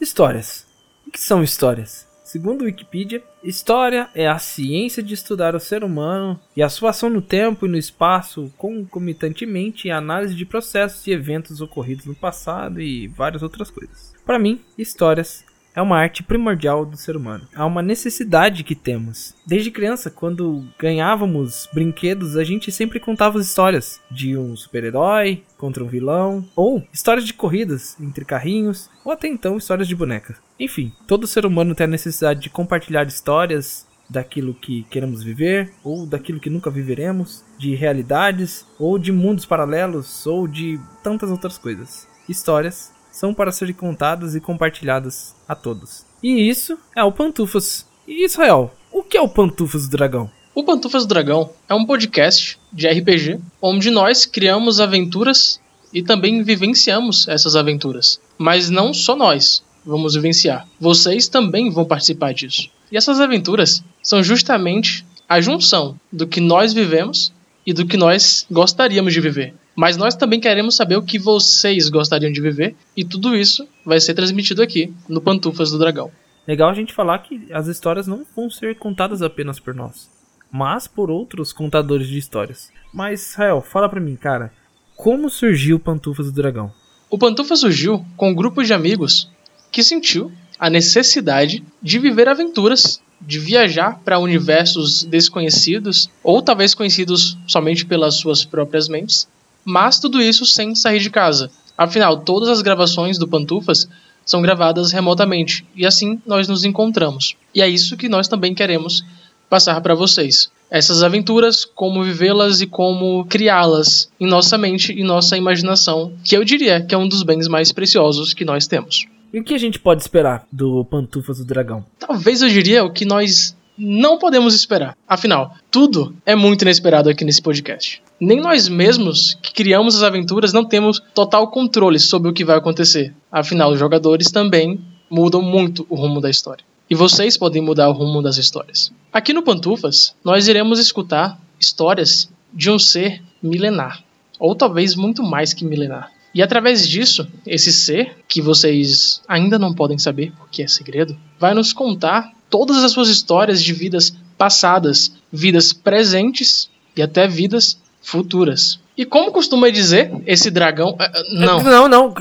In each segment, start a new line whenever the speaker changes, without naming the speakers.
Histórias. O que são histórias? Segundo Wikipedia, história é a ciência de estudar o ser humano e a sua ação no tempo e no espaço, concomitantemente e análise de processos e eventos ocorridos no passado e várias outras coisas. Para mim, histórias é uma arte primordial do ser humano. É uma necessidade que temos. Desde criança, quando ganhávamos brinquedos, a gente sempre contava histórias de um super-herói contra um vilão, ou histórias de corridas entre carrinhos, ou até então histórias de bonecas. Enfim, todo ser humano tem a necessidade de compartilhar histórias daquilo que queremos viver, ou daquilo que nunca viveremos, de realidades, ou de mundos paralelos, ou de tantas outras coisas. Histórias são para serem contadas e compartilhadas a todos. E isso é o Pantufas. E Israel, o que é o Pantufas do Dragão?
O Pantufas do Dragão é um podcast de RPG onde nós criamos aventuras e também vivenciamos essas aventuras. Mas não só nós vamos vivenciar, vocês também vão participar disso. E essas aventuras são justamente a junção do que nós vivemos e do que nós gostaríamos de viver. Mas nós também queremos saber o que vocês gostariam de viver, e tudo isso vai ser transmitido aqui no Pantufas do Dragão.
Legal a gente falar que as histórias não vão ser contadas apenas por nós, mas por outros contadores de histórias. Mas, Israel, fala pra mim, cara, como surgiu o Pantufas do Dragão?
O Pantufas surgiu com um grupo de amigos que sentiu a necessidade de viver aventuras de viajar para universos desconhecidos, ou talvez conhecidos somente pelas suas próprias mentes, mas tudo isso sem sair de casa. Afinal, todas as gravações do Pantufas são gravadas remotamente, e assim nós nos encontramos. E é isso que nós também queremos passar para vocês. Essas aventuras, como vivê-las e como criá-las em nossa mente e nossa imaginação, que eu diria que é um dos bens mais preciosos que nós temos.
E o que a gente pode esperar do Pantufas do Dragão?
Talvez eu diria o que nós não podemos esperar. Afinal, tudo é muito inesperado aqui nesse podcast. Nem nós mesmos que criamos as aventuras não temos total controle sobre o que vai acontecer. Afinal, os jogadores também mudam muito o rumo da história. E vocês podem mudar o rumo das histórias. Aqui no Pantufas, nós iremos escutar histórias de um ser milenar, ou talvez muito mais que milenar. E através disso, esse ser, que vocês ainda não podem saber porque é segredo, vai nos contar todas as suas histórias de vidas passadas, vidas presentes e até vidas futuras. E como costuma dizer, esse dragão. Uh, não.
Não, não.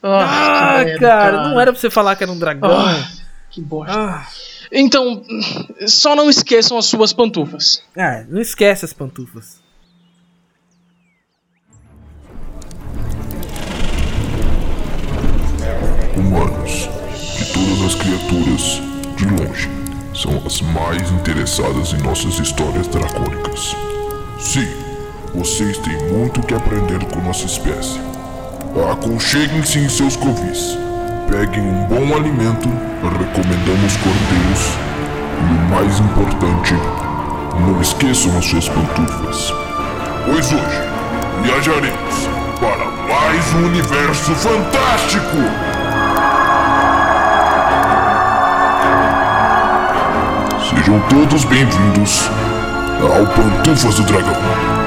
Oh, ah, cara, cara, não era pra você falar que era um dragão. Oh,
que bosta. Ah. Então, só não esqueçam as suas pantufas.
Ah, não esquece as pantufas.
humanos, que todas as criaturas, de longe, são as mais interessadas em nossas histórias dracônicas. Sim, vocês têm muito que aprender com nossa espécie. Aconcheguem-se em seus covis, peguem um bom alimento, recomendamos cordeiros e o mais importante, não esqueçam as suas pantufas. Pois hoje viajaremos para mais um universo fantástico! Sejam todos bem-vindos ao Pantufas do Dragão.